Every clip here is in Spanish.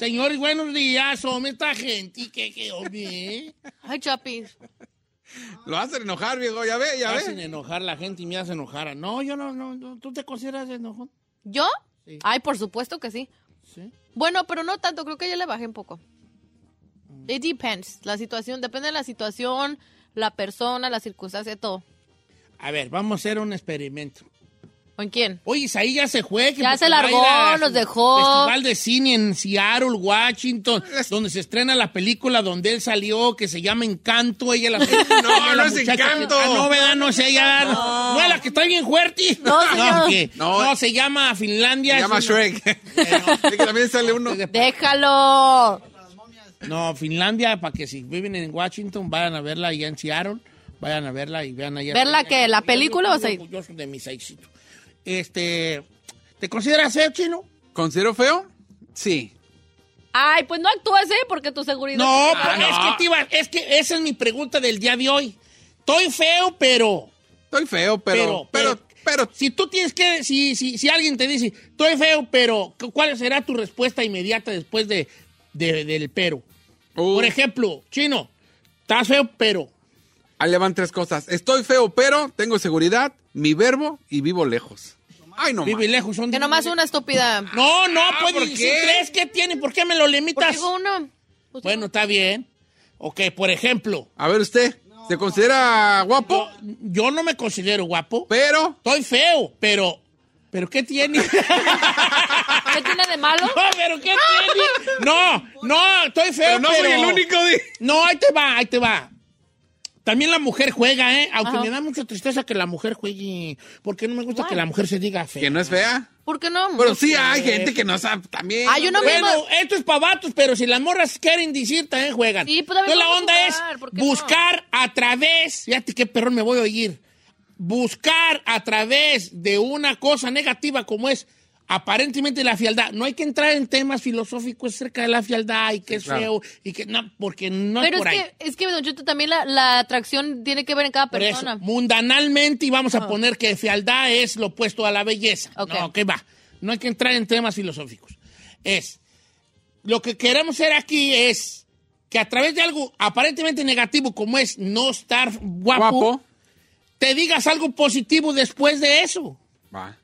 Señores, buenos días, hombre, esta gente, que, que, hombre. Ay, Chapi. Lo hacen enojar, viejo, ya ve, ya hacen ve. enojar la gente y me hacen enojar. No, yo no, no, no. ¿Tú te consideras enojón? ¿Yo? Sí. Ay, por supuesto que sí. Sí. Bueno, pero no tanto, creo que ya le bajé un poco. It depends. La situación, depende de la situación, la persona, la circunstancia, todo. A ver, vamos a hacer un experimento. ¿Con quién? Oye, ahí ya se fue. que Ya se largó, su dejó. Festival de cine en Seattle, Washington, donde se estrena la película donde él salió, que se llama Encanto. Ella la No, ella la no es muchacha que- Encanto. Ah, no, ¿verdad? No sé, ya. No. es la que está bien fuerte. No, señor. ¿qué? No. No, se llama Finlandia. Se llama una- Shrek. Que también sale uno. Déjalo. No, Finlandia, para que si viven en Washington, vayan a verla allá en Seattle. Vayan a verla y vean allá. ¿Verla qué? ¿La película Yo o sea? orgulloso de mis éxitos. Este, ¿te consideras feo, chino? ¿Considero feo? Sí. Ay, pues no actúes, ¿eh? Porque tu seguridad... No, Ah, pero no. es que te iba- es que esa es mi pregunta del día de hoy. Estoy feo, pero, Estoy feo, pero. Pero, pero. si tú tienes que, si, si, si alguien te dice, estoy feo, pero, ¿cuál será tu respuesta inmediata después de, de- del pero? Uh, Por ejemplo, chino, estás feo, pero. ahí le van tres cosas. Estoy feo, pero tengo seguridad, mi verbo y vivo lejos. Ay, no. Vive lejos, son Que nomás una estúpida. No, no, puedes ¿por decir qué? tres. ¿Qué tiene? ¿Por qué me lo limitas? Porque digo uno. Pues, Bueno, está bien. Ok, por ejemplo, A ver, usted. ¿Se considera guapo? yo, yo no me considero guapo. Pero. Estoy feo, pero. ¿Pero qué tiene? ¿Qué tiene de malo? No, pero ¿qué tiene? No, no, estoy feo, Pero no soy el único. de- No, ahí te va, ahí te va. También la mujer juega, ¿eh? Aunque Ajá. me da mucha tristeza que la mujer juegue. Porque no me gusta que la mujer se diga fea. Que no es fea. ¿Por qué no? Pero sí hay gente que no sabe también. Ah, yo no me- Bueno, esto es para vatos, pero si las morras quieren decir, también juegan. Sí, pues, también Entonces la onda jugar, es buscar a través, fíjate qué perrón me voy a oír, buscar a través de una cosa negativa como es aparentemente la fialdad. No hay que entrar en temas filosóficos acerca de la fialdad y que es claro. feo y que no, porque no Pero es es por ahí. que, es que, Don Cheto, también la, la atracción tiene que ver en cada Por eso, persona. mundanalmente, y vamos a poner que fealdad es lo opuesto a la belleza. Ok. No, que va. No hay que entrar en temas filosóficos. Es, lo que queremos hacer aquí es que a través de algo aparentemente negativo como es no estar guapo, Guapo. te digas algo positivo después de eso. Va.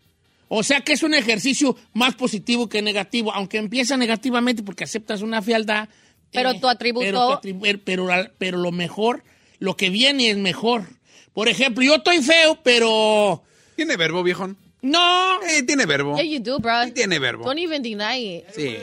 O sea que es un ejercicio más positivo que negativo, aunque empieza negativamente porque aceptas una fealdad. Pero tu atributo- Pero, tu atribu- pero, pero lo mejor, lo que viene es mejor. Por ejemplo, yo estoy feo, pero... ¿Tiene verbo, viejón? No, Eh, tiene verbo. Yeah, you do, bro. Sí tiene verbo. Don't even deny it. Sí.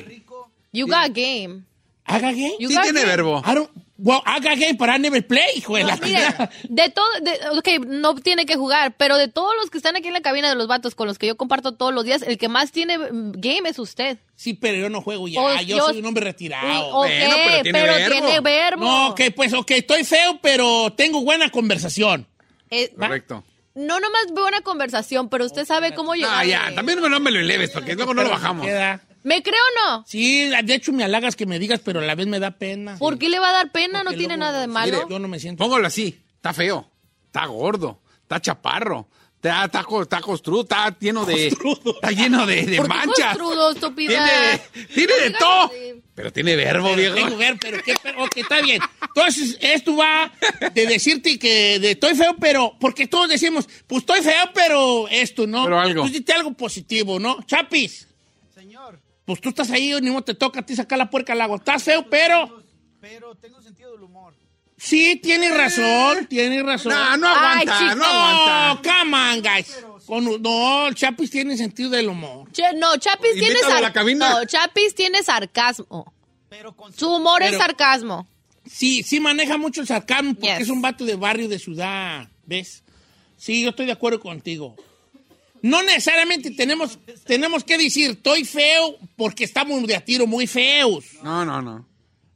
You got game. haga gay. You Sí got tiene game. verbo. I don't- well, haga gay para never play, hijo de la chingada. de todo, de, ok, no tiene que jugar, pero de todos los que están aquí en la cabina de los vatos con los que yo comparto todos los días, el que más tiene mm, game es usted. Sí, pero yo no juego ya, Oh, yo, yo- soy un hombre retirado. ok, Bueno, pero tiene pero verbo. tiene verbo. No, ok, pues ok, estoy feo, pero tengo buena conversación. Eh, Correcto. no nomás veo una conversación, pero usted sabe cómo llegar. Ah, ya. También no me lo eleves, porque luego no lo bajamos. Queda. ¿Me cree o no? Sí, de hecho me halagas que me digas, pero a la vez me da pena. ¿Por qué le va a dar pena? Porque no tiene luego- nada de malo. yo no me siento. Póngalo así. Está feo. Está gordo. Está chaparro. Está, está, está costrudo. Está lleno de. Está lleno de, de ¿Por qué manchas. costrudo, estúpida? Tiene, tiene de todo. Pero tiene verbo, viejo. Tengo ver, pero qué pero, ok, está bien. Entonces, esto va de decirte que de estoy feo, pero, porque todos decimos, pues estoy feo, pero esto, ¿no? Pero algo. Pues dite algo positivo, ¿no? Chapis. Pues tú estás ahí, ni modo te toca a ti sacar la puerca al agua. Estás feo, pero. pero tengo sentido del humor. Sí, tienes razón, tienes razón. No, no aguanta, Ay, no No, aguanta. come on, guys. Con- no, el Chapis tiene sentido del humor. Che, no, Chapis tiene Invítalo a la sar- cabina. No, Chapis tiene sarcasmo. Pero con Su humor es sarcasmo. Sí, sí maneja mucho el sarcasmo porque Yes. es un vato de barrio, de ciudad, ¿ves? Sí, yo estoy de acuerdo contigo. No necesariamente tenemos, tenemos que decir, estoy feo porque estamos de a tiro muy feos. No, no, no.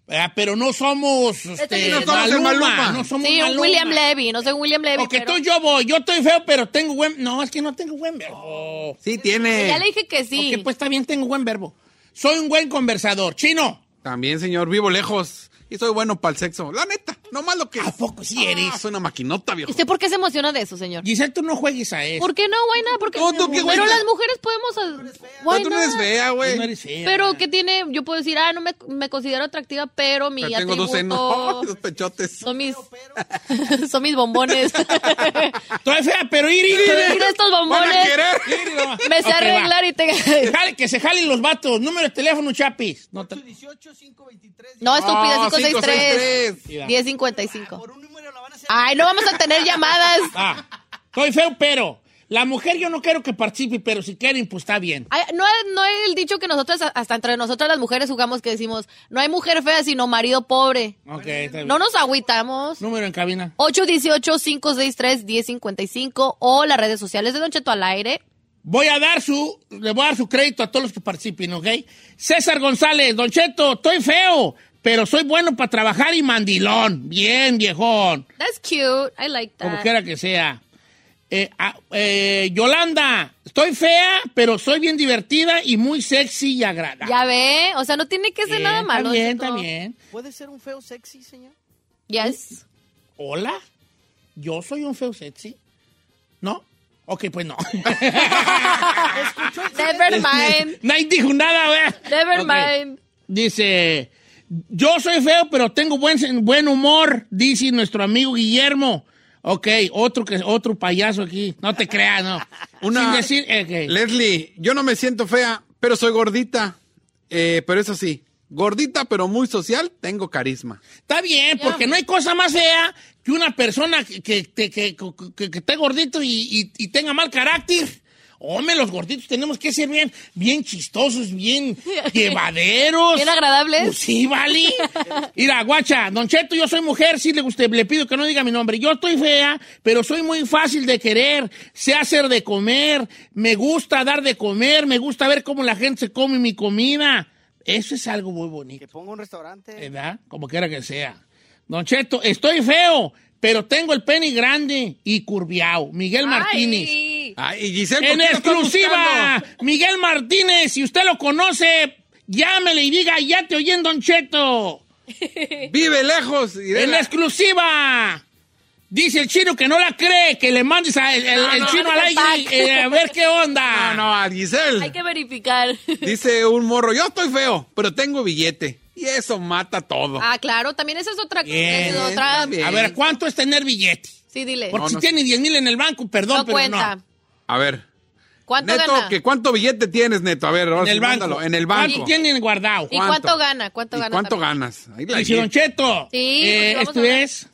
¿verdad? Pero no somos, este, no somos Maluma, Maluma. no somos Sí, un Maluma. William Levy. No soy William Levy, Porque pero... tú yo voy, yo estoy feo, pero tengo buen... No, es que no tengo buen verbo. Sí, tiene. Ya le dije que sí. Ok, pues está bien, tengo buen verbo. Soy un buen conversador. Chino, También, señor, vivo lejos. Y soy bueno para el sexo. La neta, no más lo que. ¿a poco sí eres? Ah, soy una maquinota, viejo. ¿Usted por qué se emociona de eso, señor? Giselle, tú no juegues a eso. ¿Por qué no, Guayna? Porque... No, tú qué, pero las mujeres podemos... No, tú no eres fea, Tú güey. no eres fea. Pero ¿qué tiene? Yo puedo decir, ah, no me, me considero atractiva, pero mi Pero tengo dos senos. Dos pechotes. son mis, son mis bombones. Estoy fea, pero ir, ir, Mira estos Van a bombones. querer. Me sé va. arreglar y te... Que jale- que se jalen los vatos. Número de teléfono, Chapis. No, te- 18, 523. No, estúpida, No, 563. 563. 1055. Por un número la van a hacer. Ay, no vamos a tener llamadas. Ah, estoy feo, pero. La mujer yo no quiero que participe, pero si quieren, pues está bien. Ay, no, es- no es el dicho que nosotras, hasta entre nosotras las mujeres jugamos que decimos, no hay mujer fea, sino marido pobre. Ok, está bien. No nos agüitamos. Número en cabina. 818-563-1055 o las redes sociales de Don Cheto al aire. Voy a dar su, le voy a dar su crédito a todos los que participen, ¿ok? César González, Don Cheto, estoy feo, pero soy bueno para trabajar y mandilón. Bien, viejón. That's cute. I like Como that. quiera que sea. Eh, ah, eh, Yolanda, estoy fea, pero soy bien divertida y muy sexy y agradable. Ya ve, o sea, no tiene que ser Bien, nada malo. Está bien, Cheto. está bien. ¿Puede ser un feo sexy, señor? Yes. Hola, yo soy un feo sexy. ¿No? Ok, pues no. Never mind. Nadie dijo nada, ¿verdad? Never mind. Dice, yo soy feo, pero tengo buen, buen humor, dice nuestro amigo Guillermo. Ok, otro, que, otro payaso aquí. No te creas, no. Una- Sin decir. Leslie, yo no me siento fea, pero soy gordita. Eh, pero eso sí, gordita, pero muy social, tengo carisma. Está bien, porque no hay cosa más fea que una persona que, que, que, que- que- que esté gordito y, y- y tenga mal carácter. Hombre, los gorditos tenemos que ser bien, bien chistosos, bien llevaderos. Bien agradables. Pues sí, vale. Mira, guacha, Don Cheto, yo soy mujer, sí le, guste, le pido que no diga mi nombre. Yo estoy fea, pero soy muy fácil de querer, sé hacer de comer, me gusta dar de comer, me gusta ver cómo la gente se come mi comida. Eso es algo muy bonito. Que ponga un restaurante. ¿verdad? Como quiera que sea. Don Cheto, estoy feo, pero tengo el pene grande y curviao. Miguel Martínez. Ay. Ay, y Giselle, ¿por En exclusiva? Miguel Martínez, si usted lo conoce, llámele y diga, ya te oyen, Don Cheto. Vive lejos. Irene. En exclusiva. Dice el chino que no la cree, que le mandes a el, el- el no, chino no al aire eh, a ver qué onda. No, no, a Giselle. Hay que verificar. Dice un morro, yo estoy feo, pero tengo billete. Y eso mata todo. Ah, claro, también esa es otra. Bien. A ver, ¿cuánto es tener billete? Sí, dile. Porque No, si no. tiene 10 mil en el banco, perdón, no pero cuenta. no. A ver. ¿Cuánto Neto, gana? ¿que ¿cuánto billete tienes, Neto? A ver, ahora En el banco. mándalo. En el ¿Cuánto banco. tienen guardado? ¿Y ¿Cuánto? cuánto gana? ¿Cuánto ¿Y gana? cuánto ganas? Ahí la Dice Don Cheto. Sí, eh, pues esto es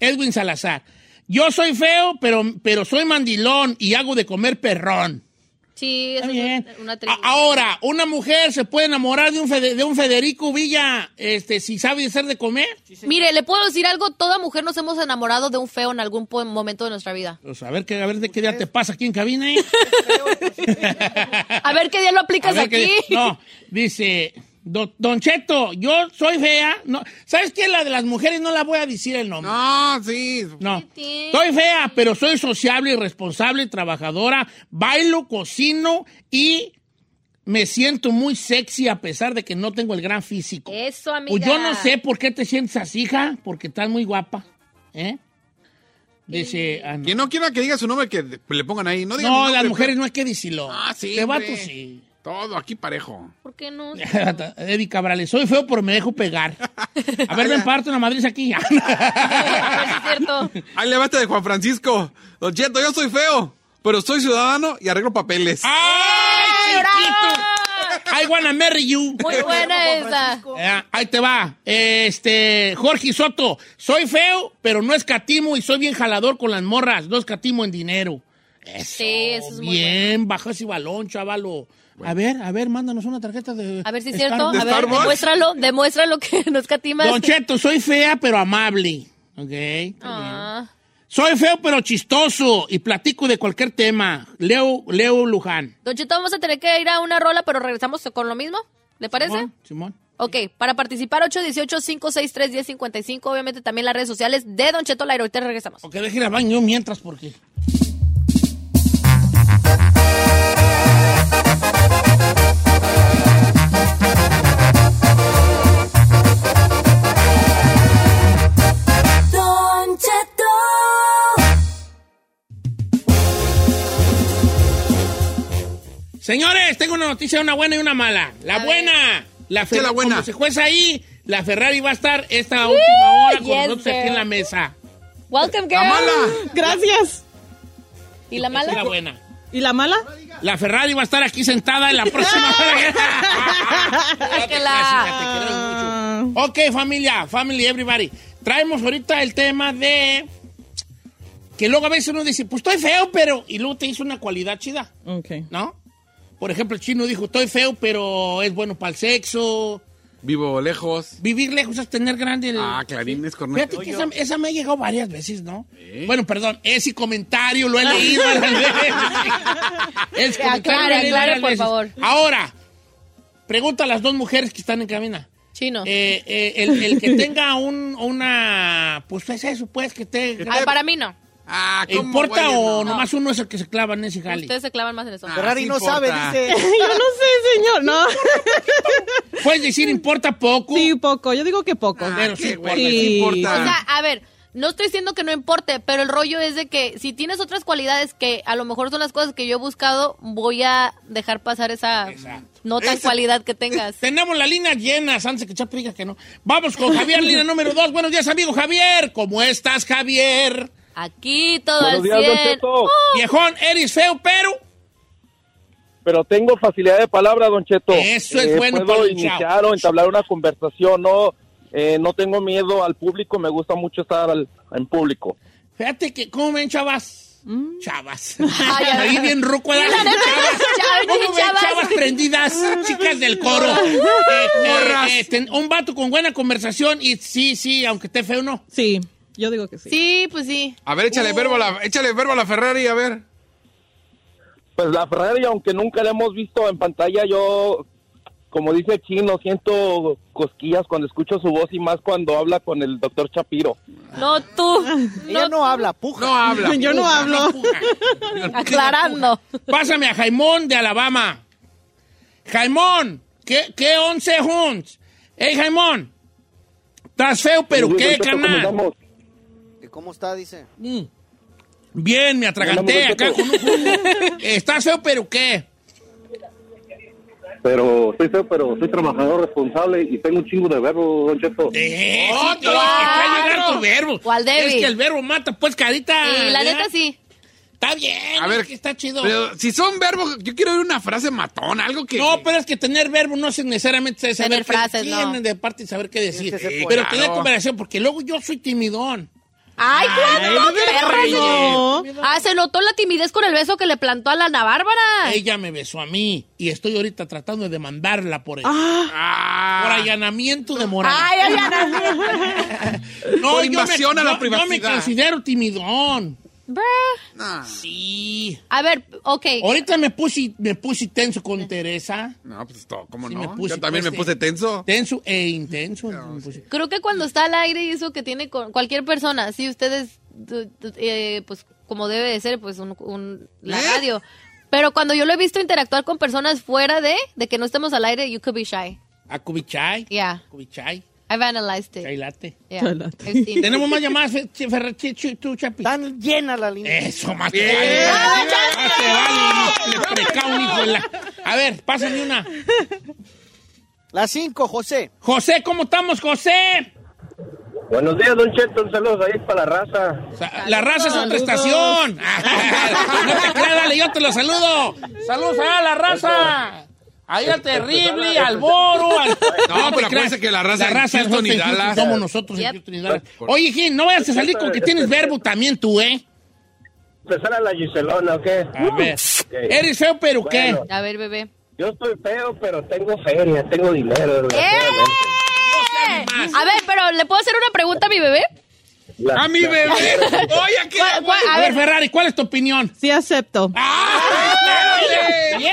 Edwin Salazar. Yo soy feo, pero, pero soy mandilón y hago de comer perrón. Sí, bien. es una tribu. A- ahora, una mujer se puede enamorar de un, Fede- de un Federico Villa este, si sabe hacer de comer. Mire, le puedo decir algo, toda mujer nos hemos enamorado de un feo en algún momento de nuestra vida. Pues a ver, qué, a ver de qué día te pasa aquí en cabina. ¿eh? A ver qué día lo aplicas aquí. qué- no, dice, Don, Don Cheto, yo soy fea. No, ¿Sabes qué? La de las mujeres no la voy a decir el nombre. No, sí. No. Estoy fea, pero soy sociable y responsable, trabajadora, bailo, cocino y me siento muy sexy a pesar de que no tengo el gran físico. Eso, amiga. Pues yo no sé por qué te sientes así, hija, porque estás muy guapa. ¿Eh? Dice Ana. Quien no quiera que diga su nombre, que le pongan ahí. No, diga mi No, nombre, las mujeres no hay que decirlo. Ah, sí, vatos hombre. sí. Todo aquí parejo. ¿Por qué no? Eddie Cabrales, soy feo, pero me dejo pegar. A ver, ven, parte una madriz aquí. Ahí levante de Juan Francisco. Don Cheto, yo soy feo, pero soy ciudadano y arreglo papeles. ¡Ay, chiquito! I wanna marry you. Muy buena esa. Eh, ahí te va. Este, Jorge Soto, soy feo, pero no escatimo y soy bien jalador con las morras. No escatimo en dinero. Eso, Sí, eso es muy bien, baja ese balón, chavalo. A ver, a ver, mándanos una tarjeta de. A ver si es Star- cierto. A ¿De ver, Starbucks? demuéstralo, demuéstralo que no escatimas. Don Cheto, soy fea, pero amable. Ok. Ah. Soy feo, pero chistoso y platico de cualquier tema. Leo, Leo Luján. Don Cheto, vamos a tener que ir a una rola, pero regresamos con lo mismo. ¿Le parece? Simón, Simón. Ok, para participar, 818-563-1055. Obviamente también las redes sociales de Don Cheto Lairo. Ahorita regresamos. Ok, déjela baño mientras, porque. Señores, tengo una noticia, una buena y una mala. La A buena. La, ¿Qué es la buena? Como se jueza ahí, la Ferrari va a estar esta última hora con yes, nosotros aquí en la mesa. Welcome, girl. ¡La mala! Gracias. ¿Y la es la mala? buena. ¿Y la mala? La Ferrari va a estar aquí sentada en la próxima hora. que la- mucho. Ok, familia, family, everybody. Traemos ahorita el tema de que luego a veces uno dice, pues estoy feo, pero... Y luego te hizo una cualidad chida, Ok. ¿no? Por ejemplo, el chino dijo, estoy feo, pero es bueno para el sexo. Vivo lejos. Vivir lejos es tener grande el... Ah, Clarines, Fíjate corneto. que esa, esa me ha llegado varias veces, ¿no? Bueno, perdón, ese comentario lo he leído. Ese comentario Aclare, aclare, por veces. favor. Ahora, pregunta a las dos mujeres que están en cabina. Chino. Eh, eh, el, el que tenga un, una... Pues es eso, pues, que te... Ay, para mí no. Ah, ¿cómo, ¿Importa güey? o No. nomás uno es el que se clava en ese jale? Ustedes se clavan más en eso. Ah, Ferrari sí no sabe, dice. Yo no sé, señor. No. Puedes decir, importa poco, Sí, poco. Yo digo que poco. Ah, pero sí importa. güey, sí Sí. importa. O sea, a ver, no estoy diciendo que no importe, pero el rollo es de que si tienes otras cualidades que a lo mejor son las cosas que yo he buscado, voy a dejar pasar esa Exacto. no tan Esa- cualidad que tengas. Tenemos la línea llena, antes que Chapo diga que no. Vamos con Javier, línea número dos. Buenos días, amigo Javier. ¿Cómo estás, Javier? Aquí todo Buenos al días, Don 100. Cheto. Viejón, eres feo, pero... Pero tengo facilidad de palabra, Don Cheto. Eh, Eso es bueno para Puedo el iniciar o entablar una conversación, no, eh, no tengo miedo al público, me gusta mucho estar al- en público. Fíjate que, ¿cómo ven, chavas? Chavas. Ay, ay, Ahí bien ruco, ¿verdad? La neta, Chavas. chavas, ¿Cómo ven, chavas. chavas prendidas? Chicas del coro. Eh, eh, eh, ten- un vato con buena conversación y sí, sí, aunque esté feo, no. Sí, yo digo que sí. Sí, pues sí. A ver, échale verbo a la, échale verbo a la Ferrari, a ver. Pues la Ferrari, aunque nunca la hemos visto en pantalla, yo, como dice el chino, siento cosquillas cuando escucho su voz y más cuando habla con el doctor Chapiro. No tú. Ella no habla, puja. No habla. Yo no hablo. Aclarando. Pásame a Jaimón de Alabama. Jaimón, ¿qué, qué once hunts? Hey, Jaimón, estás feo, pero Sí, qué, Cheto, ¿cómo canal. estamos? ¿Que ¿Cómo está? Dice. Mm. Bien, me atraganté acá con un jugo. Estás feo, pero qué. Pero soy feo, pero soy trabajador responsable y tengo un chingo de verbo, Don Cheto. Eh, ¡Oh, está a llegar tu verbo. ¿Cuál, Debbie? Es que el verbo mata, pues, carita. Y la ¿verdad? neta sí. Está bien, A ver, es que está chido. Pero si son verbos, yo quiero oír una frase matona, algo que. No, pero es que tener verbo no es necesariamente saber Tener frases, no. de parte saber qué decir. Pero poeta. tener Claro. conversación, porque luego yo soy timidón. Ay, ¿cuándo, Ay, perra? No. Ah, se notó la timidez con el beso que le plantó a la Ana Bárbara. Ella me besó a mí y estoy ahorita tratando de demandarla por, Ah. por allanamiento de moral. Ay, Ana. no, por yo invasión me, a la yo- Yo privacidad. me considero timidón. Bruh. No, Sí. A ver, ok. Ahorita me puse, me puse tenso con Teresa. no, pues todo, ¿cómo Sí, no? me puse, yo también pues, me puse tenso. Tenso e intenso. me puse. Creo que cuando está al aire y eso que tiene con cualquier persona, si ustedes, eh, pues como debe de ser, pues un, un- la ¿Eh? radio. Pero cuando yo lo he visto interactuar con personas fuera de, de que no estemos al aire, you could be shy. A Kubichai. Yeah, Kubichai. I've analyzed it. Chai latte. Yeah, Chai latte. I've seen it. Tenemos más llamadas, Fe- Che- Ferra- Che- Che- tú, Chapi. Tan llena la línea. Eso, más te vale. Más te vale, el precao, hijo de la- A ver, pásame una. Las cinco, José. José, ¿cómo estamos, José? Buenos días, Don Cheto. Un saludo ahí para la raza. La raza es otra estación. no te creas, dale, yo te lo saludo. Saludos a la raza. Ahí al terrible, al boro. Al... No, pero acuérdense que la raza en es Houston y en Houston, Dallas. Somos nosotros en. Houston y Dallas. Oye, Gil, no vayas a salir con que tienes verbo también tú, ¿eh? Empezar a la Giselona, ¿ok? A ver. ¿Eres feo, pero qué? A ver, bebé. Yo estoy feo, pero tengo feria, tengo dinero. ¡Eh! A ver, pero ¿le puedo hacer una pregunta a mi bebé? La- ¡A mi la- bebé! ¡Oye, qué ¿Cuál- cuál- A ver, Ferrari, ¿cuál es tu opinión? Sí acepto. ¡Ah!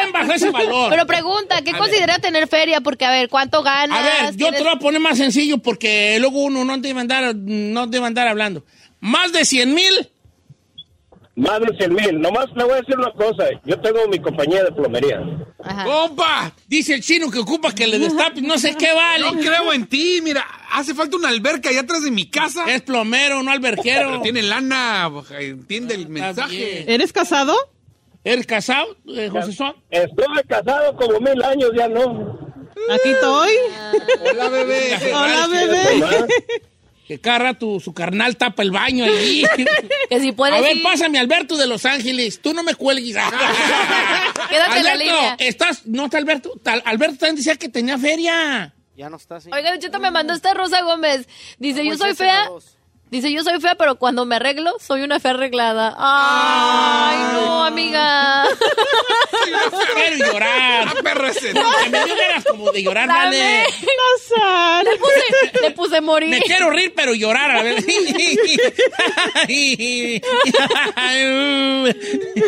Bien bajo ese valor. pero pregunta, ¿qué A considera tener feria? Porque, a ver, ¿cuánto ganas? A ver, yo te ¿Tienes- lo voy a poner más sencillo porque luego uno no debe andar, no debe andar hablando. Más de 100 mil. Más de 100 mil. Nomás le voy a decir una cosa. Yo tengo mi compañía de plomería. Ajá. ¡Compa! Dice el chino que ocupa que le destapes, no sé qué vale. No creo en ti, mira, hace falta una alberca allá atrás de mi casa. Es plomero, no alberquero. Pero tiene lana, entiende el mensaje. bien. ¿Eres casado? ¿Eres casado, eh, José Son? Estuve casado como mil años, ya no. Aquí estoy. Hola, bebé. Hola, bebé. Que cada rato su carnal tapa el baño allí. Que si puedes A ver, ir- pásame Alberto de Los Ángeles. Tú no me cuelgues. Quédate en la Alberto, línea. estás, no está Alberto. Tal- Alberto también decía que tenía feria. Ya no está así. Oiga, Cheto me mandó esta Rosa Gómez. Dice, yo Pues soy fea. dos. Dice, yo soy fea, pero cuando me arreglo, soy una fea arreglada. Ay, no, amiga. Quiero llorar. Ah, perro ese. Que me dio ganas como de llorar, Dame. dale. Nazar. Le puse, le puse morir. Me quiero rir, pero llorar a ver.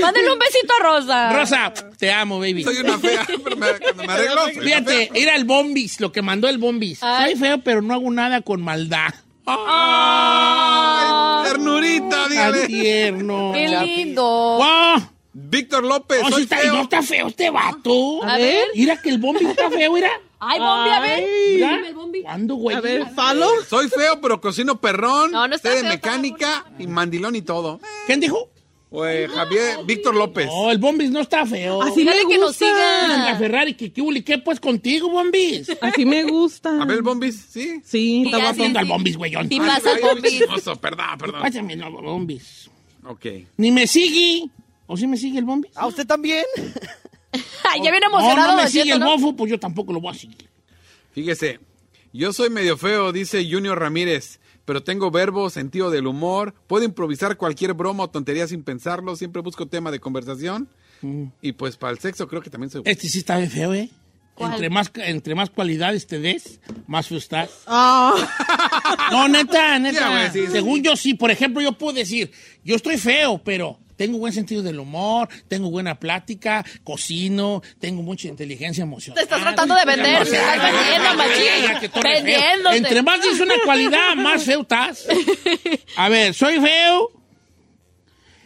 Mándale un besito a Rosa. Rosa, te amo, baby. Soy una fea, pero me- cuando me arreglo. soy Fíjate, era el Bombis, lo que mandó el Bombis. Ay. Soy feo, pero no hago nada con maldad. Ay, ternurita, Tan dígale. tierno. Qué lindo. ¡Guau! Víctor López, No, sí soy está, feo. no está feo este vato. A ver. Mira que el Bombis está feo, mira. Ay, Bombi, a ver. Dime el Bombi. ¿Cuándo, güey? A ver, falo. Soy feo, pero cocino perrón. No, no está sé de feo, mecánica y mandilón y todo. ¿Quién dijo? Güey, Javier, Víctor López. No, el Bombis no está feo. Así me Dígale que nos gusta. La Ferrari, que qué uli, ¿qué pues contigo, Bombis? Así me gusta. A ver, el Bombis, ¿sí? Sí, está guapo. sí, el Bombis, güeyón. Ay, pasa, ay, Bombis. Perdón, perdón. Pásame, no, Bombis. Ok. Ni me sigue. ¿O sí me sigue el Bombis? ¿A usted también? Ay, ya viene No, emocionado. no me Don sigue Cheto, el ¿no? bofo, pues yo tampoco lo voy a seguir. Fíjese, yo soy medio feo, dice Junior Ramírez, pero tengo verbo, sentido del humor, puedo improvisar cualquier broma o tontería sin pensarlo, siempre busco tema de conversación. Y pues para el sexo creo que también soy Este sí está bien feo, ¿eh? ¿Cuál? Entre más, entre más cualidades te des, más feo estás. Ah, No, neta, neta. Sí. Según yo, sí. Por ejemplo, yo puedo decir, yo estoy feo, pero tengo buen sentido del humor, tengo buena plática, cocino, tengo mucha inteligencia emocional. Te estás tratando de vender, te estás vendiendo, machín. Vendiéndote. Entre más dices una cualidad, más feo estás. A ver, soy feo.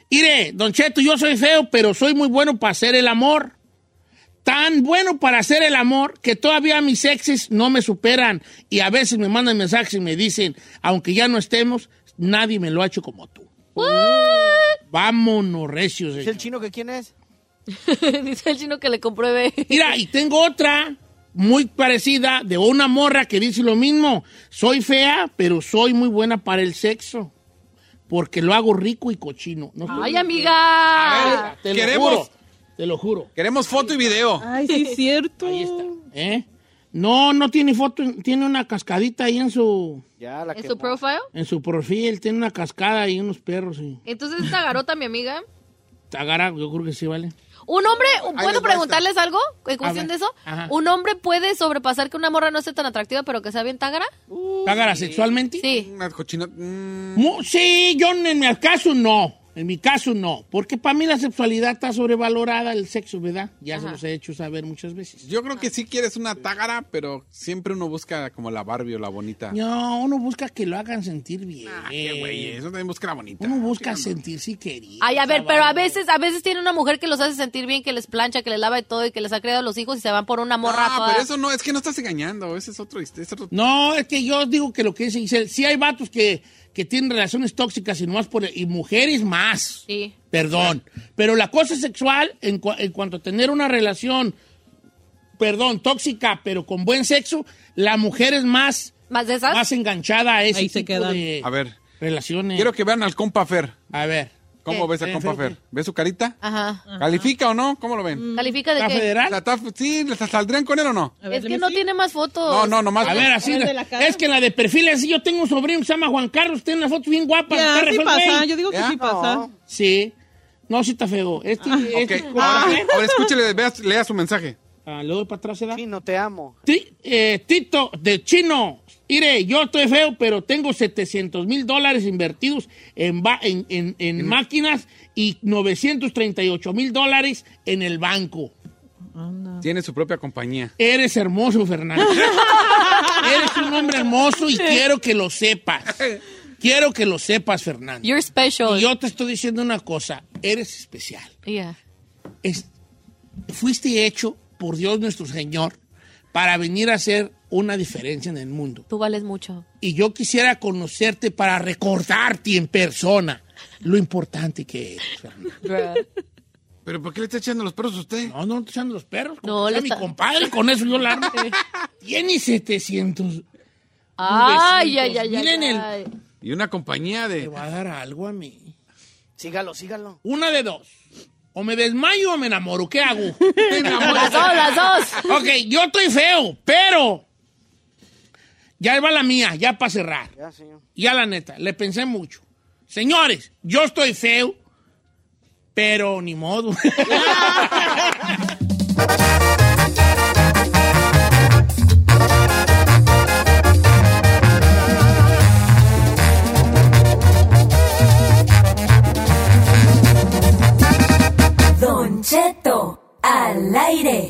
Mire, Don Cheto, yo soy feo, pero soy muy bueno para hacer el amor. Tan bueno para hacer el amor que todavía mis exes no me superan y a veces me mandan mensajes y me dicen, aunque ya no estemos, nadie me lo ha hecho como tú. Vámonos, recios. ¿Es el chino que quién es? Dice el chino que le compruebe. Mira, y tengo otra muy parecida de una morra que dice lo mismo. Soy fea, pero soy muy buena para el sexo. Porque lo hago rico y cochino. No Ay, amiga. Te lo juro. Te lo juro. Queremos foto y video. ay, sí, es cierto. Ahí está. ¿Eh? No, no tiene foto, tiene una cascadita ahí en su, Ya, la ¿En su profile? en su perfil, tiene una cascada y unos perros y Entonces esta garota, mi amiga. tagara, yo creo que sí, ¿vale? Un hombre, ¿puedo preguntarles algo en cuestión de eso? ajá. ¿Un hombre puede sobrepasar que una morra no esté tan atractiva, pero que sea bien tágara? ¿Tágara sexualmente? Sí. Una cochina. mm, sí, yo en mi caso no. En mi caso no. Porque para mí la sexualidad está sobrevalorada, el sexo, ¿verdad? Ya se los he hecho saber muchas veces. yo creo que sí quieres una tágara, pero siempre uno busca como la Barbie o la bonita. No, uno busca que lo hagan sentir bien. Ah, qué güey, eso también busca la bonita. Uno busca sentirse querido. Ay, a ver, pero a veces, a veces tiene una mujer que los hace sentir bien, que les plancha, que les lava y todo, y que les ha creado los hijos y se van por una morra Ah, toda- pero eso no, es que no estás engañando, ese es otro, es otro No, es que yo digo que lo que dice Giselle, sí hay vatos que, que tienen relaciones tóxicas y nomás por... Y mujeres más. Sí. Perdón. Pero la cosa sexual, en, cua- en cuanto a tener una relación perdón, tóxica, pero con buen sexo, la mujer es más, ¿Más de esas? más enganchada a ese Ahí se tipo quedan. de A ver, relaciones. quiero que vean al compa Fer. A ver, ¿Cómo ¿Qué? ves Eh, compa Fer, Fer? ¿Ves su carita? Ajá. ¿Califica o no? ¿Cómo lo ven? ¿Califica de ¿está qué? federal? ¿La sí, ¿la ¿saldrían con él o no? A ver, Es que no tiene más fotos. No, no, nomás. A ver, así. A ver, la. Es que la de perfil así, yo tengo un sobrino que se llama Juan Carlos, tiene una foto bien guapa. Ya, sí pasa. Yo digo que ¿Ya? sí pasa. No. Sí. No, sí está feo. Este, Ok, este- ahora, ahora escúchele, vea- lea su mensaje. Ah, le doy para atrás, ¿verdad? Chino, te amo. Ti- eh, Tito, de chino. Mire, yo estoy feo, pero tengo 700 mil dólares invertidos en, ba- en, en- en máquinas y 938 mil dólares en el banco. Tiene su propia compañía. Eres hermoso, Fernando. Eres un hombre hermoso y quiero que lo sepas. Quiero que lo sepas, Fernando. You're special. Y yo te estoy diciendo una cosa. Eres especial. Yeah. Es- fuiste hecho por Dios nuestro Señor para venir a hacer una diferencia en el mundo. Tú vales mucho. Y yo quisiera conocerte para recordarte en persona lo importante que Fernando. ¿Pero por qué le está echando los perros a usted? No, no, te echando los perros. No, le mi está- compadre, con eso yo la armo. Tiene 700. Ay, ay, ay, Miren ay, el-. Y una compañía Te de... va a dar algo a mí. Sígalo, sígalo. Una de dos. O me desmayo o me enamoro. ¿Qué hago? Me enamoro. Las dos, las dos. Ok, yo estoy feo, pero... Ya va la mía, ya para cerrar. Ya, señor. Ya la neta, le pensé mucho. Señores, yo estoy feo, pero ni modo. Don Cheto, al aire.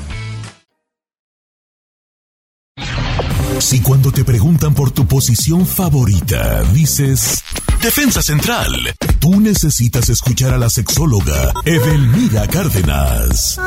Si cuando te preguntan por tu posición favorita, dices Defensa Central, tú necesitas escuchar a la sexóloga Edelmira Cárdenas.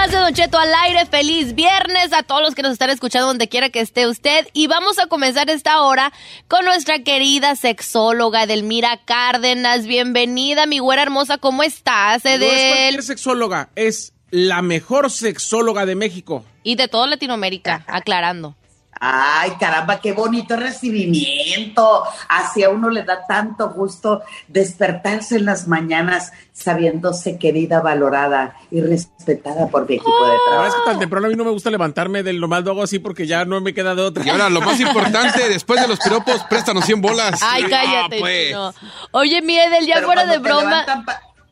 Más de Don Cheto al aire. Feliz viernes a todos los que nos están escuchando donde quiera que esté usted. Y vamos a comenzar esta hora con nuestra querida sexóloga Edelmira Cárdenas. Bienvenida, mi güera hermosa. ¿Cómo estás, No es cualquier sexóloga, es la mejor sexóloga de México. Y de toda Latinoamérica, aclarando. Ay, caramba, qué bonito recibimiento. Así a uno le da tanto gusto despertarse en las mañanas sabiéndose querida, valorada y respetada por mi equipo de La verdad es trabajo. que tan temprano a mí no me gusta levantarme del nomás lo hago así porque ya no me queda de otra. Y ahora, lo más importante, después de los piropos, préstanos 100 bolas. Ay, cállate. Ah, pues. chino. Oye, mi Edel, ya Pero fuera de broma.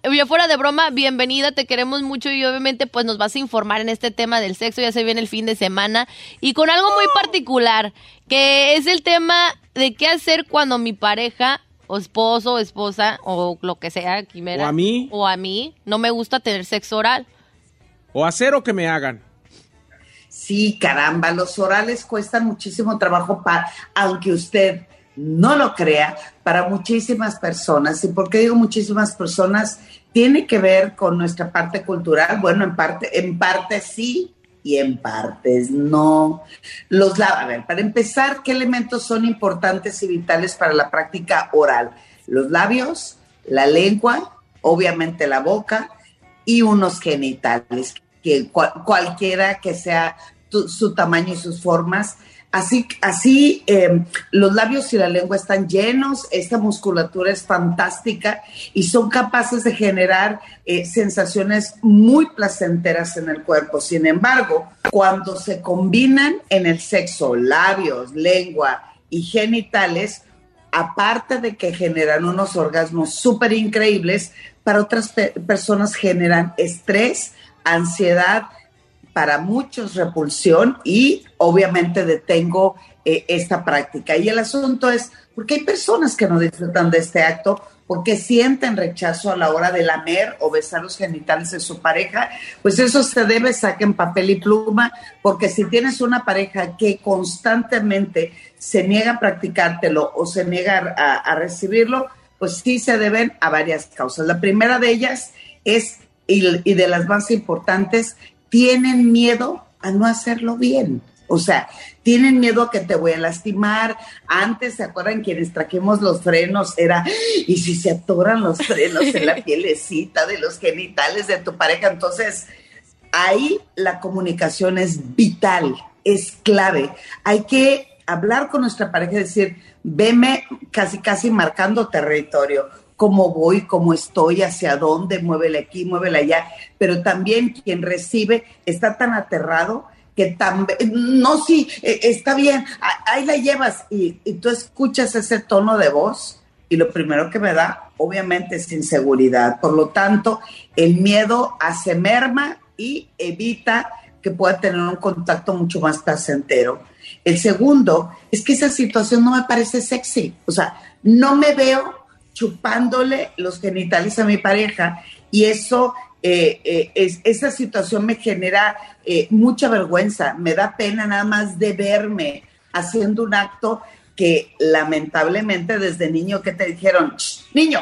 Ya fuera de broma, bienvenida, te queremos mucho y obviamente pues nos vas a informar en este tema del sexo, ya se viene el fin de semana y con algo muy particular, que es el tema de qué hacer cuando mi pareja o esposo o esposa o lo que sea, quimera, O a mí. o a mí no me gusta tener sexo oral. O hacer o que me hagan. Sí, caramba, los orales cuestan muchísimo trabajo para, aunque usted no lo crea, para muchísimas personas. ¿Y por qué digo muchísimas personas? Tiene que ver con nuestra parte cultural. Bueno, en parte, en parte sí y en partes no. Los a ver, para empezar, ¿qué elementos son importantes y vitales para la práctica oral? Los labios, la lengua, obviamente la boca y unos genitales, que cual- cualquiera que sea su tamaño y sus formas, Así, así eh, los labios y la lengua están llenos, esta musculatura es fantástica y son capaces de generar eh, sensaciones muy placenteras en el cuerpo. Sin embargo, cuando se combinan en el sexo labios, lengua y genitales, aparte de que generan unos orgasmos súper increíbles, para otras pe- personas generan estrés, ansiedad, para muchos repulsión y obviamente detengo eh, esta práctica. Y el asunto es, porque hay personas que no disfrutan de este acto porque sienten rechazo a la hora de lamer o besar los genitales de su pareja, pues eso se debe, saquen papel y pluma, porque si tienes una pareja que constantemente se niega a practicártelo o se niega a, a recibirlo, pues sí se deben a varias causas. La primera de ellas es, y, y de las más importantes, tienen miedo a no hacerlo bien. O sea, tienen miedo a que te voy a lastimar. Antes, ¿se acuerdan quienes trajimos los frenos? Era, y si se atoran los frenos en la pielecita de los genitales de tu pareja. Entonces, ahí la comunicación es vital, es clave. Hay que hablar con nuestra pareja y decir, veme casi, casi marcando territorio cómo voy, cómo estoy, hacia dónde, muévele aquí, muévele allá, pero también quien recibe está tan aterrado que también, no, sí, eh, está bien, ahí la llevas y, y tú escuchas ese tono de voz y lo primero que me da, obviamente, es inseguridad. Por lo tanto, el miedo hace merma y evita que pueda tener un contacto mucho más placentero. El segundo es que esa situación no me parece sexy, o sea, no me veo chupándole los genitales a mi pareja. Y eso, eh, eh, es, esa situación me genera eh, mucha vergüenza, me da pena nada más de verme haciendo un acto que lamentablemente desde niño que te dijeron, "Shh, niño,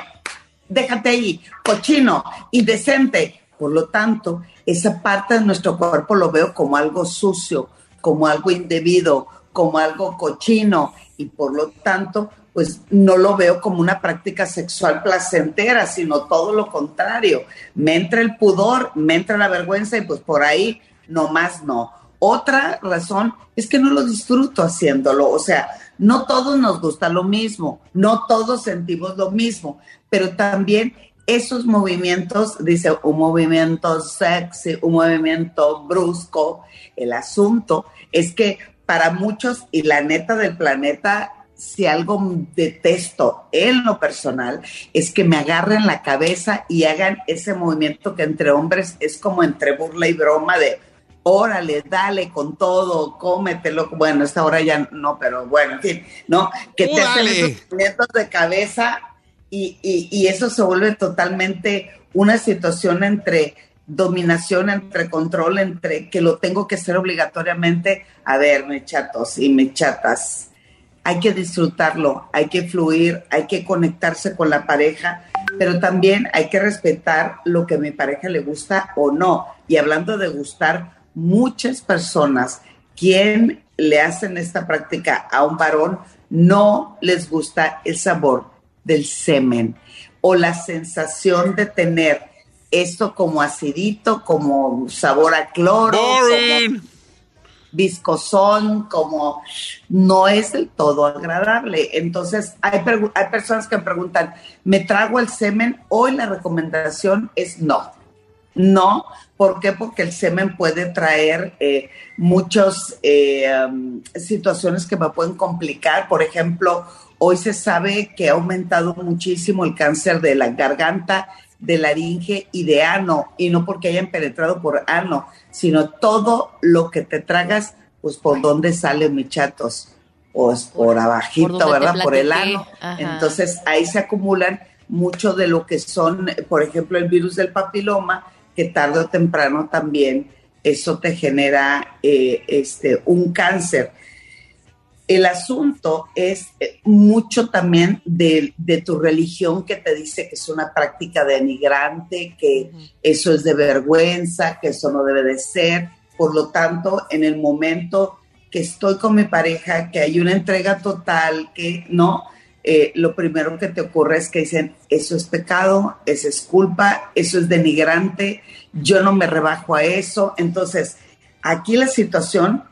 déjate ahí, cochino, indecente. Por lo tanto, esa parte de nuestro cuerpo lo veo como algo sucio, como algo indebido, como algo cochino. Y por lo tanto, pues no lo veo como una práctica sexual placentera, sino todo lo contrario. Me entra el pudor, me entra la vergüenza y pues por ahí nomás no. Otra razón es que no lo disfruto haciéndolo, o sea, no todos nos gusta lo mismo, no todos sentimos lo mismo, pero también esos movimientos, dice un movimiento sexy, un movimiento brusco, el asunto es que para muchos y la neta del planeta, si algo detesto en lo personal, es que me agarren la cabeza y hagan ese movimiento que entre hombres es como entre burla y broma de órale, dale con todo, cómetelo. Bueno, esta hora ya no, pero bueno, en fin, ¿no? Que te hacen esos movimientos de cabeza y, y- y eso se vuelve totalmente una situación entre dominación, entre control, entre que lo tengo que hacer obligatoriamente. A ver, me chatos y me chatas. Hay que disfrutarlo, hay que fluir, hay que conectarse con la pareja, pero también hay que respetar lo que mi pareja le gusta o no. Y hablando de gustar, muchas personas quien le hacen esta práctica a un varón no les gusta el sabor del semen o la sensación de tener esto como acidito, como sabor a cloro, viscosón, como no es del todo agradable. Entonces, hay, personas que me preguntan, ¿me trago el semen? Hoy la recomendación es no. No, ¿por qué? Porque el semen puede traer eh, muchas situaciones que me pueden complicar. Por ejemplo, hoy se sabe que ha aumentado muchísimo el cáncer de la garganta, de laringe y de ano, y no porque hayan penetrado por ano, sino todo lo que te tragas, pues por dónde salen mis chatos, pues por abajito, donde te ¿verdad? Por el ano. Ajá. Entonces ahí se acumulan mucho de lo que son, por ejemplo, el virus del papiloma, que tarde o temprano también eso te genera eh, este, un cáncer. El asunto es eh, mucho también de, de tu religión que te dice que es una práctica denigrante, que eso es de vergüenza, que eso no debe de ser. Por lo tanto, en el momento que estoy con mi pareja, que hay una entrega total, que no, eh, lo primero que te ocurre es que dicen, eso es pecado, eso es culpa, eso es denigrante, yo no me rebajo a eso. Entonces, aquí la situación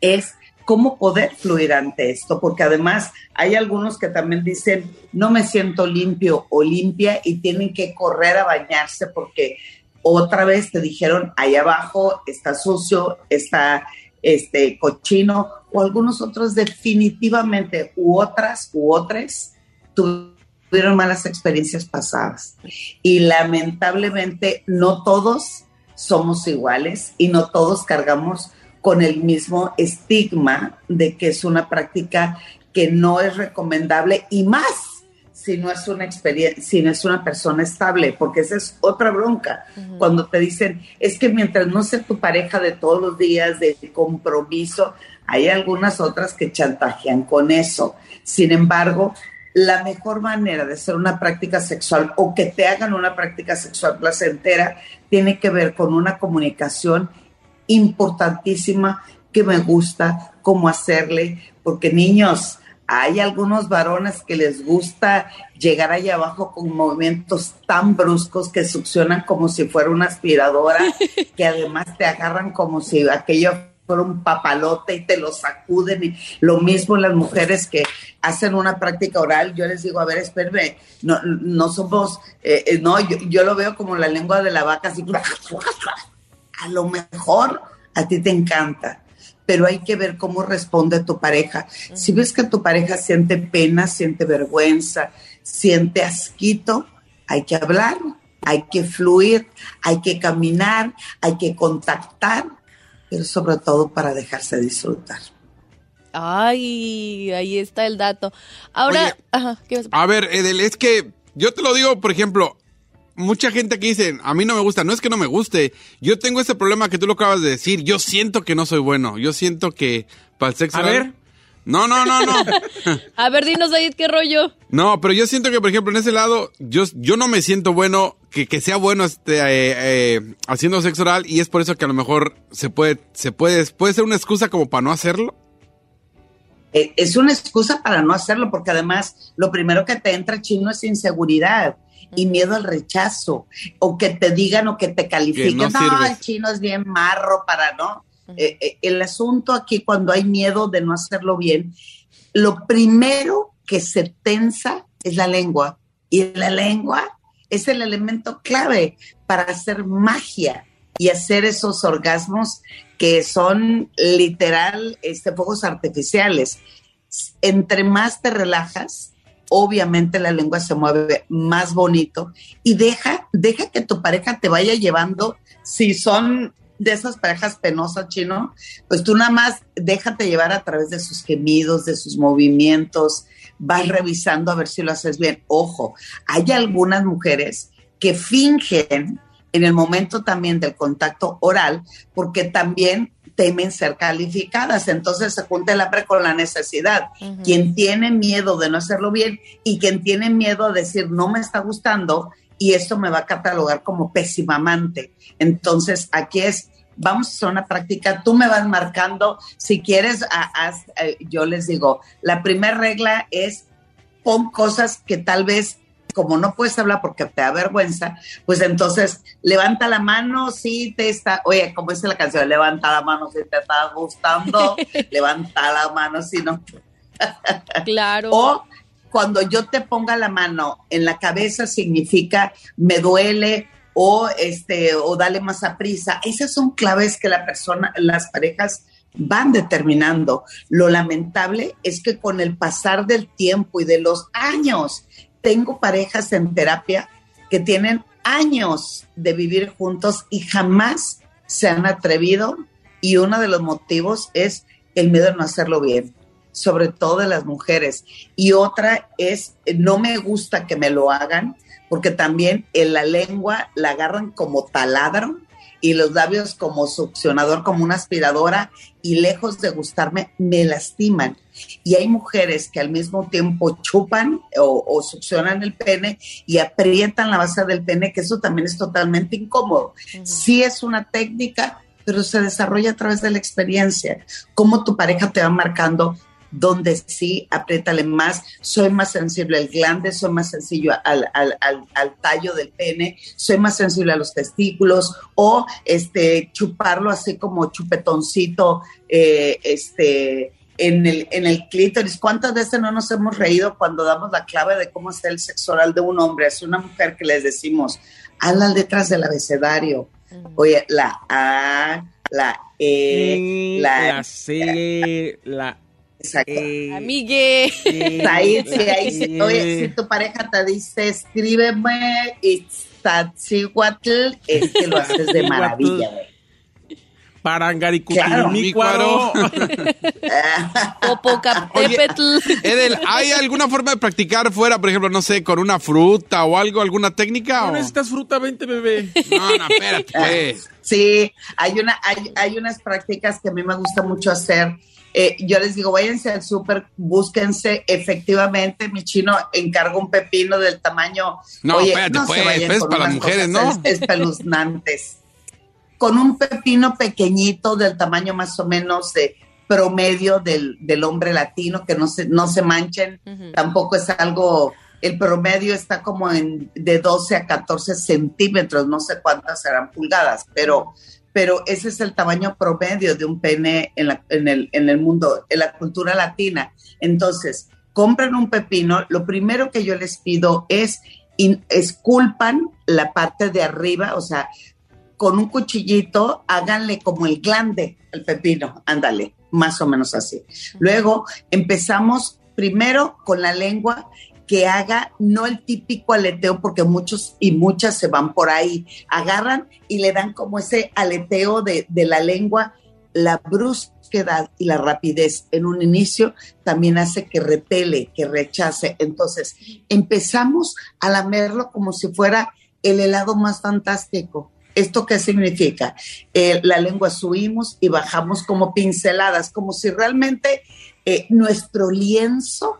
es cómo poder fluir ante esto, porque además hay algunos que también dicen, no me siento limpio o limpia y tienen que correr a bañarse porque otra vez te dijeron, ahí abajo está sucio, está este cochino, o algunos otros definitivamente, u otras, u otras, tuvieron malas experiencias pasadas. Y lamentablemente no todos somos iguales y no todos cargamos con el mismo estigma de que es una práctica que no es recomendable y más si no es una experiencia, si no es una persona estable, porque esa es otra bronca. Cuando te dicen, es que mientras no sea tu pareja de todos los días, de compromiso, hay algunas otras que chantajean con eso. Sin embargo, la mejor manera de hacer una práctica sexual o que te hagan una práctica sexual placentera tiene que ver con una comunicación importantísima que me gusta, cómo hacerle, porque niños, hay algunos varones que les gusta llegar allá abajo con movimientos tan bruscos que succionan como si fuera una aspiradora, que además te agarran como si aquello fuera un papalote y te lo sacuden. Y lo mismo las mujeres que hacen una práctica oral, yo les digo, a ver, espérame, no, no somos, eh, eh, no, yo, yo lo veo como la lengua de la vaca, así, a lo mejor a ti te encanta, pero hay que ver cómo responde tu pareja. Si ves que tu pareja siente pena, siente vergüenza, siente asquito, hay que hablar, hay que fluir, hay que caminar, hay que contactar, pero sobre todo para dejarse disfrutar. Ay, ahí está el dato. Ahora, ajá, ¿qué vas A ver, Edel, es que yo te lo digo, por ejemplo, mucha gente que dice, a mí no me gusta, no es que no me guste, yo tengo ese problema que tú lo acabas de decir, yo siento que no soy bueno, yo siento que para el sexo... A ver. No, no, no, no. A ver, dinos ahí qué rollo. No, pero yo siento que, por ejemplo, en ese lado, yo, yo no me siento bueno, que, que sea bueno este, eh, eh, haciendo sexo oral, y es por eso que a lo mejor se puede, se puede, puede ser una excusa como para no hacerlo. Eh, es una excusa para no hacerlo, porque además lo primero que te entra chino es inseguridad y miedo al rechazo, o que te digan o que te califiquen, no no, sirves". el chino es bien marro para no. Eh, eh, el asunto aquí cuando hay miedo de no hacerlo bien, lo primero que se tensa es la lengua, y la lengua es el elemento clave para hacer magia y hacer esos orgasmos que son literal este, fuegos artificiales. Entre más te relajas, obviamente la lengua se mueve más bonito y deja, deja que tu pareja te vaya llevando, si son de esas parejas penosas, chino, pues tú nada más déjate llevar a través de sus gemidos, de sus movimientos, vas revisando a ver si lo haces bien. Ojo, hay algunas mujeres que fingen en el momento también del contacto oral, porque también temen ser calificadas. Entonces se junta el hambre con la necesidad. Ujú. Quien tiene miedo de no hacerlo bien y quien tiene miedo a decir no me está gustando y esto me va a catalogar como pésima amante. Entonces aquí es, vamos a hacer una práctica, tú me vas marcando, si quieres, haz, eh, yo les digo, la primera regla es pon cosas que tal vez como no puedes hablar porque te da vergüenza, pues entonces levanta la mano si te está, oye, como dice la canción, levanta la mano si te está gustando, levanta la mano si no. Claro. O cuando yo te ponga la mano en la cabeza significa me duele o este o dale más a prisa. Esas son claves que la persona, las parejas van determinando. Lo lamentable es que con el pasar del tiempo y de los años, tengo parejas en terapia que tienen años de vivir juntos y jamás se han atrevido y uno de los motivos es el miedo a no hacerlo bien, sobre todo de las mujeres. Y otra es, no me gusta que me lo hagan, porque también en la lengua la agarran como taladro y los labios como succionador, como una aspiradora, y lejos de gustarme, me lastiman. Y hay mujeres que al mismo tiempo chupan o, o succionan el pene y aprietan la base del pene, que eso también es totalmente incómodo. Sí es una técnica, pero se desarrolla a través de la experiencia. Cómo tu pareja te va marcando donde sí, apriétale más, soy más sensible al glande, soy más sencillo al, al, al, al tallo del pene, soy más sensible a los testículos, o este chuparlo así como chupetoncito, eh, este, en el, en el clítoris. ¿Cuántas veces no nos hemos reído cuando damos la clave de cómo está el sexo oral de un hombre? Es una mujer que les decimos, haz las letras del abecedario. Oye, la A, la E, la, la C, la Exacto. Amigue. Ahí, sí, ahí sí. Oye, si tu pareja te dice, escríbeme Itzatzihuatl, es que lo haces de maravilla, güey. Parangaricutirimícuaro. Popocatépetl. Edel, ¿hay alguna forma de practicar fuera, por ejemplo, no sé, con una fruta o algo, alguna técnica? No o- necesitas fruta, vente, bebé. No, no, espérate, pues. Sí, hay, una, hay, hay unas prácticas que a mí me gusta mucho hacer. Eh, yo les digo, váyanse al súper, búsquense efectivamente, mi chino encarga un pepino del tamaño. No, espérate, se pues, vayan es con para las unas mujeres, cosas ¿no? es- espeluznantes. Con un pepino pequeñito del tamaño más o menos de promedio del, del hombre latino, que no se, no se manchen, tampoco es algo, el promedio está como en de 12 a 14 centímetros, no sé cuántas serán pulgadas, pero, pero ese es el tamaño promedio de un pene en, la- en el, en el mundo, en la cultura latina. Entonces, compran un pepino, lo primero que yo les pido es in- esculpan la parte de arriba, o sea, con un cuchillito, háganle como el glande al pepino, ándale, más o menos así. Luego empezamos primero con la lengua que haga no el típico aleteo, porque muchos y muchas se van por ahí, agarran y le dan como ese aleteo de, de la lengua, la brusquedad y la rapidez en un inicio también hace que repele, que rechace. Entonces empezamos a lamerlo como si fuera el helado más fantástico. ¿Esto qué significa? Eh, la lengua subimos y bajamos como pinceladas, como si realmente eh, nuestro lienzo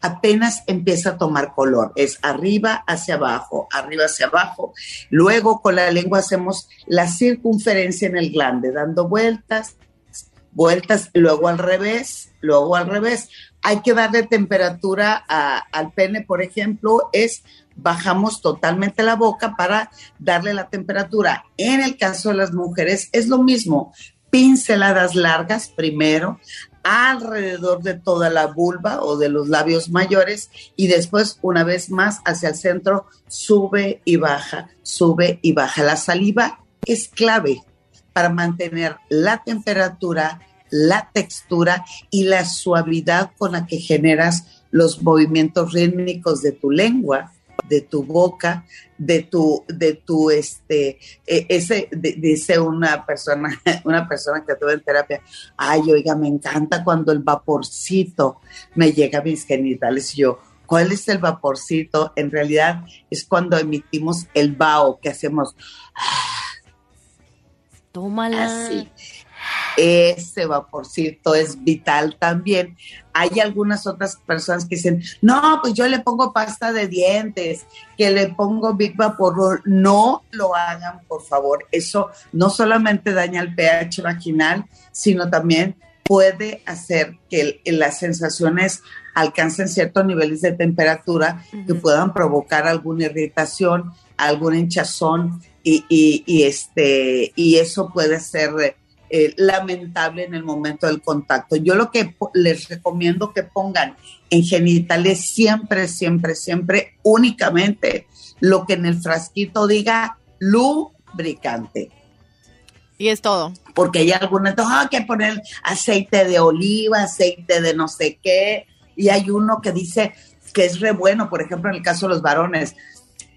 apenas empieza a tomar color. Es arriba hacia abajo, arriba hacia abajo. Luego con la lengua hacemos la circunferencia en el glande, dando vueltas, vueltas, luego al revés, luego al revés. Hay que darle temperatura al pene, por ejemplo, es bajamos totalmente la boca para darle la temperatura. En el caso de las mujeres es lo mismo, pinceladas largas primero, alrededor de toda la vulva o de los labios mayores y después una vez más hacia el centro sube y baja, sube y baja. La saliva es clave para mantener la temperatura, la textura y la suavidad con la que generas los movimientos rítmicos de tu lengua, de tu boca, de tu, de tu, este, eh, ese, de- dice una persona, una persona que tuve en terapia, ay, oiga, me encanta cuando el vaporcito me llega a mis genitales. Y yo, ¿cuál es el vaporcito? En realidad es cuando emitimos el vaho que hacemos Tómala. así. Ese vaporcito es vital también. Hay algunas otras personas que dicen, no, pues yo le pongo pasta de dientes, que le pongo Big Vapor. No lo hagan, por favor. Eso no solamente daña el pH vaginal, sino también puede hacer que las sensaciones alcancen ciertos niveles de temperatura que puedan provocar alguna irritación, algún hinchazón y, y- y este, y eso puede ser eh, lamentable en el momento del contacto. Yo lo que les recomiendo que pongan en genitales siempre, siempre, siempre, únicamente lo que en el frasquito diga lubricante. Y es todo. Porque hay algunas, "Ah, hay que poner aceite de oliva, aceite de no sé qué, y hay uno que dice que es re bueno, por ejemplo, en el caso de los varones,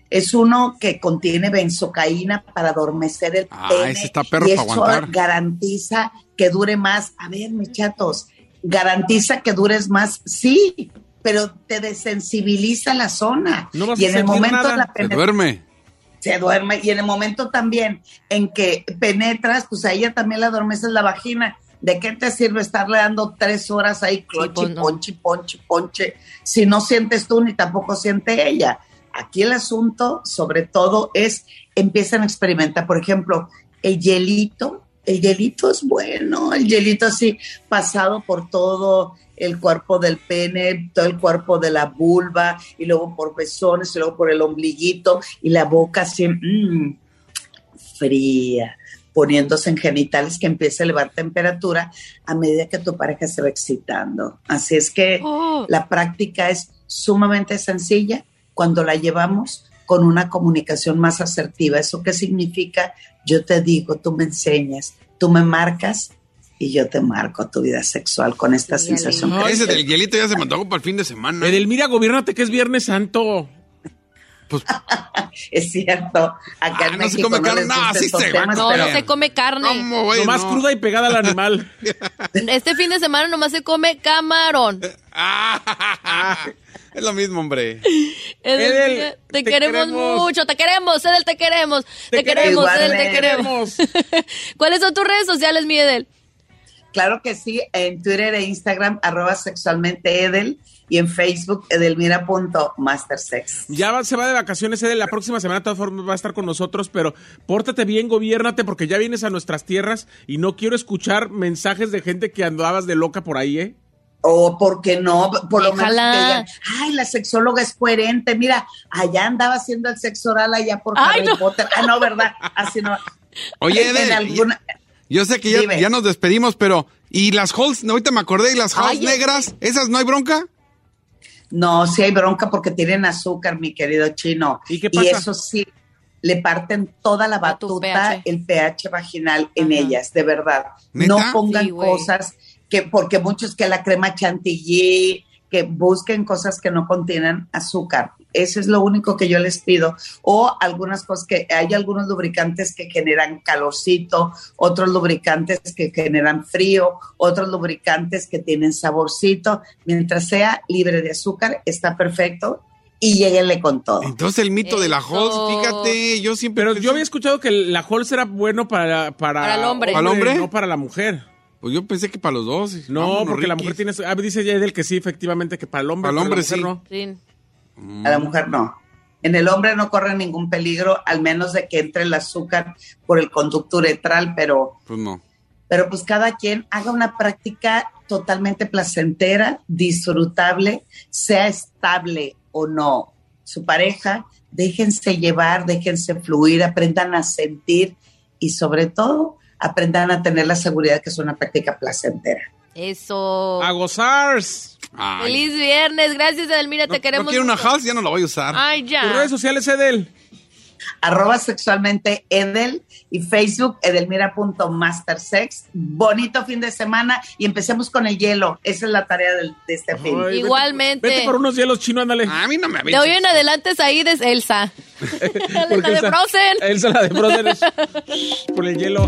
es uno que contiene benzocaína para adormecer el Ah, pene. ese está perro y eso aguantar. garantiza que dure más. A ver, mis chatos, garantiza que dures más, sí, pero te desensibiliza la zona. No vas y a en el sentir momento nada. de la Se duerme. se duerme y en el momento también en que penetras, pues a ella también le adormeces la vagina. ¿De qué te sirve estarle dando tres horas ahí, clochi, pues no. ponche, ponche, ponche, si no sientes tú ni tampoco siente ella? Aquí el asunto, sobre todo, es empiezan a experimentar, por ejemplo, el hielito. El hielito es bueno, el hielito así pasado por todo el cuerpo del pene, todo el cuerpo de la vulva, y luego por pezones, y luego por el ombliguito, y la boca así, mm, fría, poniéndose en genitales que empiece a elevar temperatura a medida que tu pareja se va excitando. Así es que Oh. la práctica es sumamente sencilla cuando la llevamos con una comunicación más asertiva. ¿Eso qué significa? Yo te digo, tú me enseñas, tú me marcas y yo te marco tu vida sexual con esta sensación. No, que ese del hielito ya se me antojó para el fin de semana. Edelmira, gobiernate que es Viernes Santo. Es cierto, acá en Ah, no se come no carne, no, sí se va a temas, No, comer. pero no se come carne. ¿Cómo, güey? Nomás No. cruda y pegada al animal. Este fin de semana nomás se come camarón. Es lo mismo, hombre. Edel, Edel, te, te queremos, queremos. mucho, te queremos, Edel, te queremos. Te, Te queremos, queremos. Edel, te queremos. ¿Cuáles son tus redes sociales, mi Edel? Claro que sí, en Twitter e Instagram, arroba sexualmente Edel, y en Facebook, edelmira.mastersex. Ya va- se va de vacaciones, Edel. La próxima semana, de todas formas, va a estar con nosotros, pero pórtate bien, gobiernate, porque ya vienes a nuestras tierras y no quiero escuchar mensajes de gente que andabas de loca por ahí, ¿eh? O porque no, por lo menos que digan, ay, la sexóloga es coherente, mira, allá andaba haciendo el sexo oral allá por Ay, Harry no. Potter. Ah, no, ¿verdad? Así no. Oye, Edel, alguna- yo sé que ya, nos despedimos, pero ¿y las halls? Ahorita me acordé, ¿y las halls Ay, negras? ¿Esas no hay bronca? No, sí hay bronca porque tienen azúcar, mi querido chino. ¿Y qué pasa? eso sí, le parten toda la batuta, pH. el pH vaginal en Ajá. ellas, de verdad. ¿Neta? No pongan Sí, cosas que, porque muchos que la crema chantilly, que busquen cosas que no contienen azúcar. Eso es lo único que yo les pido. O algunas cosas que hay algunos lubricantes que generan calorcito, otros lubricantes que generan frío, otros lubricantes que tienen saborcito. Mientras sea libre de azúcar, está perfecto y lléguenle con todo. Entonces el mito de la halls, fíjate, yo siempre... Pero pensé- yo había escuchado que la Halls era bueno para, para, Para el hombre. ¿Para el hombre? No para la mujer. Pues yo pensé que para los dos. No, Vámonos, porque la mujer tiene... Ah, dice Edel que sí, efectivamente, que para el hombre. Para el hombre, la mujer sí. no. Sí. A la mujer no. En el hombre no corre ningún peligro, al menos de que entre el azúcar por el conducto uretral, pero, Pues no. pero pues cada quien haga una práctica totalmente placentera, disfrutable, sea estable o no. Su pareja, déjense llevar, déjense fluir, aprendan a sentir y sobre todo aprendan a tener la seguridad que es una práctica placentera. Eso. A gozar. Ay, Feliz viernes, gracias Edelmira, no, te queremos. no quiero una halls, ya no la voy a usar. Ay, Tus ya. redes sociales, Edel. arroba sexualmente Edel y Facebook edelmira.mastersex. Bonito fin de semana y empecemos con el hielo. Esa es la tarea del- de este fin. Ay, vete- Igualmente. Vete por unos hielos chinos, ándale. A mí no me De hoy en adelante es ahí de Elsa. la de Frozen. Elsa, la de Frozen es por el hielo.